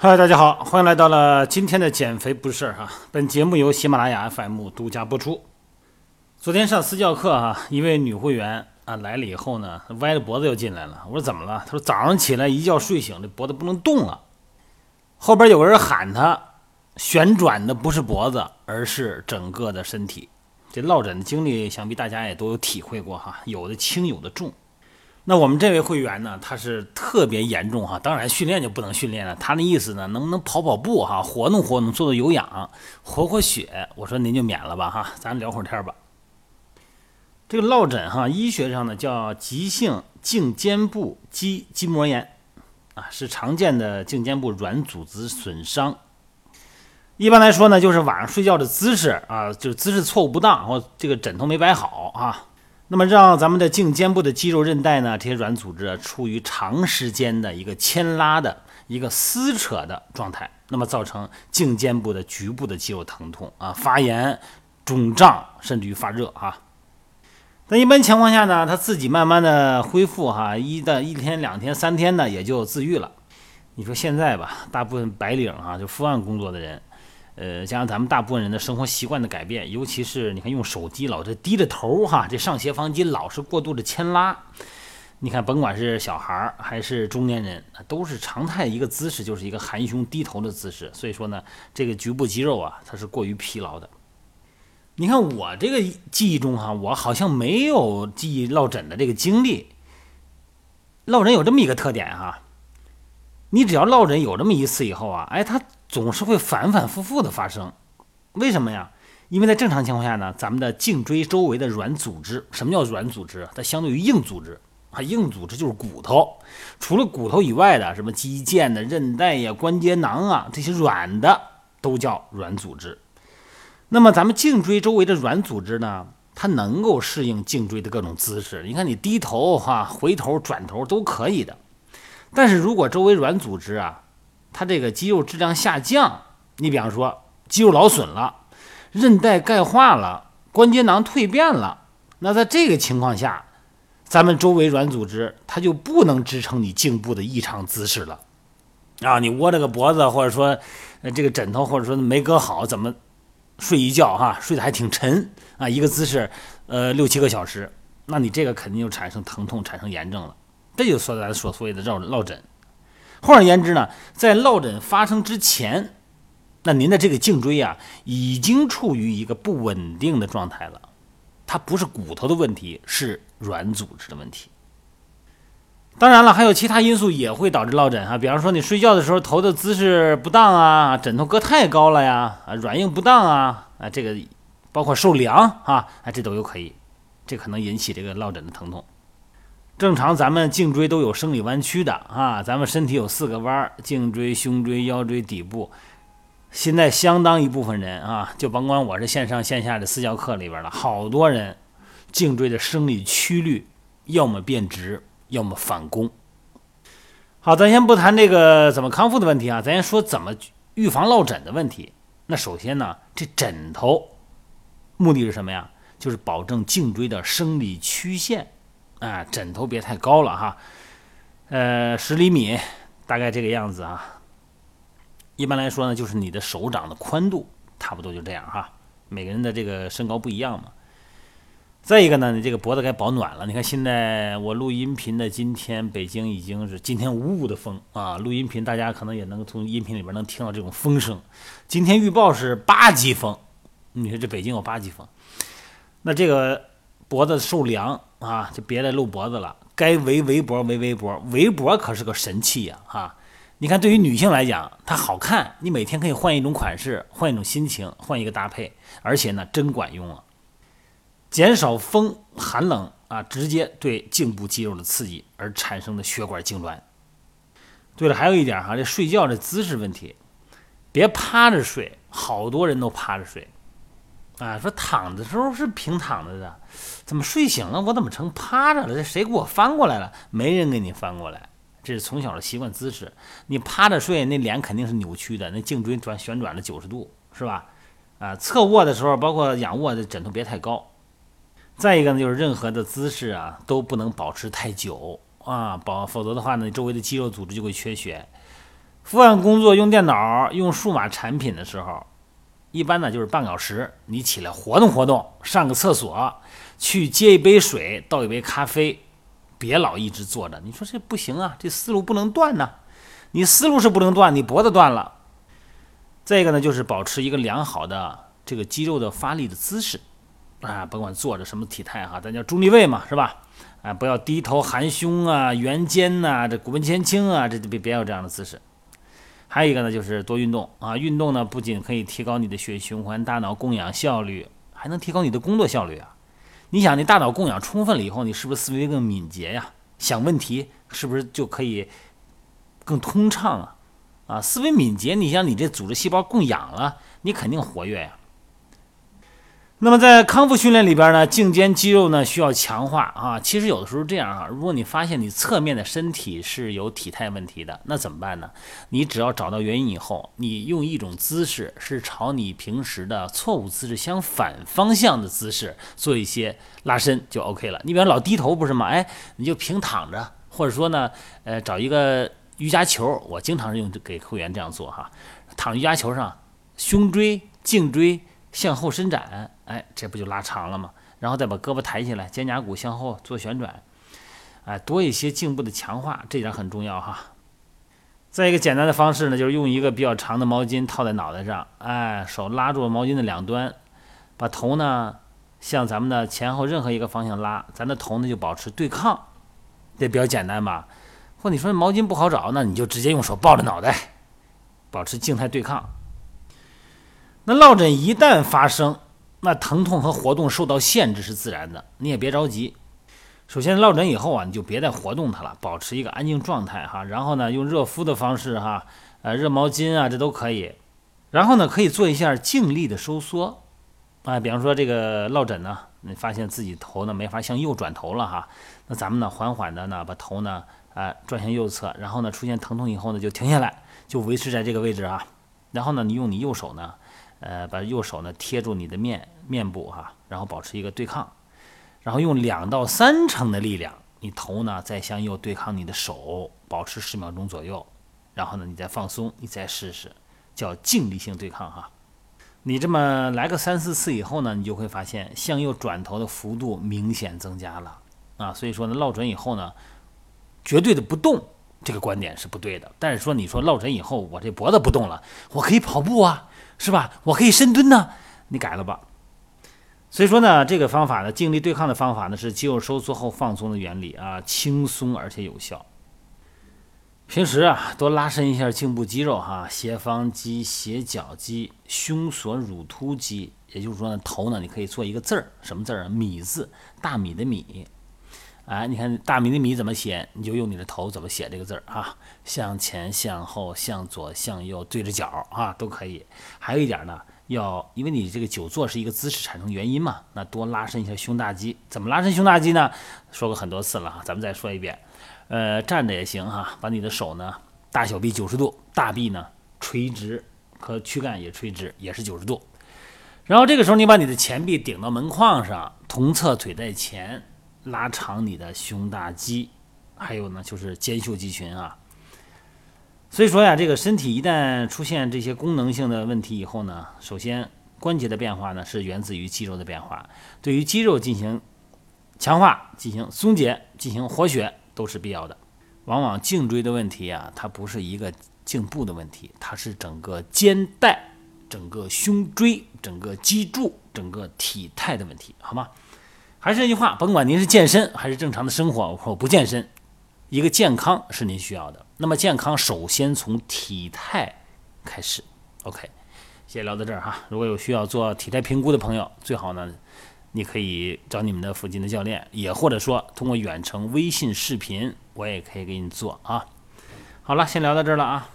嗨，大家好，欢迎来到了今天的减肥不是事儿哈。本节目由喜马拉雅 FM 独家播出。昨天上私教课哈，一位女会员啊来了以后呢，歪着脖子又进来了。我说怎么了？她说早上起来一觉睡醒，这脖子不能动了。后边有个人喊她，旋转的不是脖子，而是整个的身体。这落枕的经历，想必大家也都有体会过哈，有的轻，有的重。那我们这位会员呢，他是特别严重哈，当然训练就不能训练了。他那意思呢，能不能跑跑步哈，活动活动，做做有氧，活活血？我说您就免了吧哈，咱聊会儿天吧。这个落枕哈，医学上呢叫急性颈肩部肌筋膜炎啊，是常见的颈肩部软组织损伤。一般来说呢，就是晚上睡觉的姿势啊，就是姿势错误不当，或这个枕头没摆好啊。那么让咱们的颈肩部的肌肉韧带呢，这些软组织处于长时间的一个牵拉的一个撕扯的状态，那么造成颈肩部的局部的肌肉疼痛啊、发炎、肿胀，甚至于发热啊。那一般情况下呢，它自己慢慢的恢复哈，一的一天、两天、三天呢，也就自愈了。你说现在吧，大部分白领哈，就伏案工作的人。呃，加上咱们大部分人的生活习惯的改变，尤其是你看用手机老是低着头哈，这上斜方肌老是过度的牵拉。你看，甭管是小孩儿还是中年人，都是常态一个姿势，就是一个含胸低头的姿势。所以说呢，这个局部肌肉啊，它是过于疲劳的。你看我这个记忆中哈，我好像没有记忆落枕的这个经历。落枕有这么一个特点哈，你只要落枕有这么一次以后啊，哎，它。总是会反反复复的发生，为什么呀？因为在正常情况下呢，咱们的颈椎周围的软组织，什么叫软组织？它相对于硬组织啊，硬组织就是骨头。除了骨头以外的，什么肌腱的韧带呀、关节囊啊，这些软的都叫软组织。那么咱们颈椎周围的软组织呢，它能够适应颈椎的各种姿势。你看，你低头哈、回头、转头都可以的。但是如果周围软组织啊，它这个肌肉质量下降，你比方说肌肉劳损了，韧带钙化了，关节囊蜕变了，那在这个情况下，咱们周围软组织它就不能支撑你颈部的异常姿势了啊！你窝着个脖子，或者说这个枕头，或者说没搁好，怎么睡一觉哈，睡得还挺沉啊？一个姿势呃六七个小时，那你这个肯定就产生疼痛，产生炎症了，这就说咱所所谓的绕落枕。换而言之呢，在落枕发生之前，那您的这个颈椎啊，已经处于一个不稳定的状态了。它不是骨头的问题，是软组织的问题。当然了，还有其他因素也会导致落枕啊，比方说你睡觉的时候头的姿势不当啊，枕头搁太高了呀，啊，软硬不当啊，啊，这个包括受凉啊，啊，这都有可以，这可能引起这个落枕的疼痛。正常，咱们颈椎都有生理弯曲的啊，咱们身体有四个弯儿：颈椎、胸椎、腰椎、底部。现在相当一部分人啊，就甭管我是线上线下的私教课里边了，好多人颈椎的生理曲率要么变直，要么反弓。好，咱先不谈这个怎么康复的问题啊，咱先说怎么预防落枕的问题。那首先呢，这枕头目的是什么呀？就是保证颈椎的生理曲线。啊，枕头别太高了哈，呃，十厘米，大概这个样子啊。一般来说呢，就是你的手掌的宽度，差不多就这样哈。每个人的这个身高不一样嘛。再一个呢，你这个脖子该保暖了。你看现在我录音频的今天，北京已经是今天呜呜的风啊。录音频大家可能也能从音频里边能听到这种风声。今天预报是八级风，你说这北京有八级风，那这个。脖子受凉啊，就别再露脖子了。该围围脖围围脖，围脖可是个神器呀！哈，你看，对于女性来讲，它好看，你每天可以换一种款式，换一种心情，换一个搭配，而且呢，真管用啊！减少风寒冷啊，直接对颈部肌肉的刺激而产生的血管痉挛。对了，还有一点哈，这睡觉的姿势问题，别趴着睡，好多人都趴着睡。啊，说躺的时候是平躺着的，怎么睡醒了我怎么成趴着了？这谁给我翻过来了？没人给你翻过来，这是从小的习惯姿势。你趴着睡，那脸肯定是扭曲的，那颈椎转旋转了九十度，是吧？啊，侧卧的时候，包括仰卧的枕头别太高。再一个呢，就是任何的姿势啊都不能保持太久啊，保否则的话呢，周围的肌肉组织就会缺血。伏案工作用电脑、用数码产品的时候，一般呢就是半小时，你起来活动活动，上个厕所，去接一杯水，倒一杯咖啡，别老一直坐着。你说这不行啊，这思路不能断呢。你思路是不能断，你脖子断了。再一个呢，就是保持一个良好的这个肌肉的发力的姿势啊，甭管坐着什么体态哈，咱叫中立位嘛，是吧？啊，不要低头含胸啊，圆肩呐，这骨盆前倾啊，这别别有这样的姿势。还有一个呢，就是多运动啊，运动呢不仅可以提高你的血液循环、大脑供氧效率，还能提高你的工作效率啊。你想，你大脑供氧充分了以后，你是不是思维更敏捷呀？想问题是不是就可以更通畅啊？啊，思维敏捷，你想你这组织细胞供氧了，你肯定活跃呀。那么在康复训练里边呢，颈肩肌肉呢需要强化啊。其实有的时候这样啊，如果你发现你侧面的身体是有体态问题的，那怎么办呢？你只要找到原因以后，你用一种姿势是朝你平时的错误姿势相反方向的姿势做一些拉伸就 OK 了。你比方老低头不是吗？哎，你就平躺着，或者说呢，呃，找一个。瑜伽球，我经常是用给会员这样做哈，躺瑜伽球上，胸椎、颈椎向后伸展，哎，这不就拉长了吗？然后再把胳膊抬起来，肩胛骨向后做旋转，哎，多一些颈部的强化，这点很重要哈。再一个简单的方式呢，就是用一个比较长的毛巾套在脑袋上，哎，手拉住毛巾的两端，把头呢向咱们的前后任何一个方向拉，咱的头呢就保持对抗，这比较简单吧。或你说毛巾不好找，那你就直接用手抱着脑袋，保持静态对抗。那落枕一旦发生，那疼痛和活动受到限制是自然的，你也别着急。首先落枕以后啊，你就别再活动它了，保持一个安静状态哈。然后呢，用热敷的方式哈，呃，热毛巾啊，这都可以。然后呢，可以做一下静力的收缩啊，比方说这个落枕呢，你发现自己头呢没法向右转头了哈，那咱们呢缓缓的呢把头呢。啊，转向右侧，然后呢，出现疼痛以后呢，就停下来，就维持在这个位置啊。然后呢，你用你右手呢，呃，把右手呢贴住你的面面部哈，然后保持一个对抗，然后用两到三成的力量，你头呢再向右对抗你的手，保持十秒钟左右，然后呢，你再放松，你再试试，叫静力性对抗哈。你这么来个三四次以后呢，你就会发现向右转头的幅度明显增加了啊。所以说呢，落枕以后呢。绝对的不动，这个观点是不对的。但是说，你说落枕以后，我这脖子不动了，我可以跑步啊，是吧？我可以深蹲呢，你改了吧。所以说呢，这个方法呢，静力对抗的方法呢，是肌肉收缩后放松的原理啊，轻松而且有效。平时啊，多拉伸一下颈部肌肉哈，斜方肌、斜角肌、胸锁乳突肌。也就是说呢，头呢，你可以做一个字儿，什么字儿啊？米字，大米的米。哎，你看大米的米怎么写？你就用你的头怎么写这个字儿啊？向前、向后、向左、向右，对着角啊，都可以。还有一点呢，要因为你这个久坐是一个姿势产生原因嘛，那多拉伸一下胸大肌。怎么拉伸胸大肌呢？说过很多次了哈，咱们再说一遍。呃，站着也行哈，把你的手呢，大小臂九十度，大臂呢垂直，和躯干也垂直，也是九十度。然后这个时候你把你的前臂顶到门框上，同侧腿在前。拉长你的胸大肌，还有呢就是肩袖肌群啊。所以说呀，这个身体一旦出现这些功能性的问题以后呢，首先关节的变化呢是源自于肌肉的变化，对于肌肉进行强化、进行松解、进行活血都是必要的。往往颈椎的问题啊，它不是一个颈部的问题，它是整个肩带、整个胸椎、整个脊柱、整个体态的问题，好吗？还是那句话，甭管您是健身还是正常的生活，或不健身，一个健康是您需要的。那么健康首先从体态开始。OK，先聊到这儿哈。如果有需要做体态评估的朋友，最好呢，你可以找你们的附近的教练，也或者说通过远程微信视频，我也可以给你做啊。好了，先聊到这儿了啊。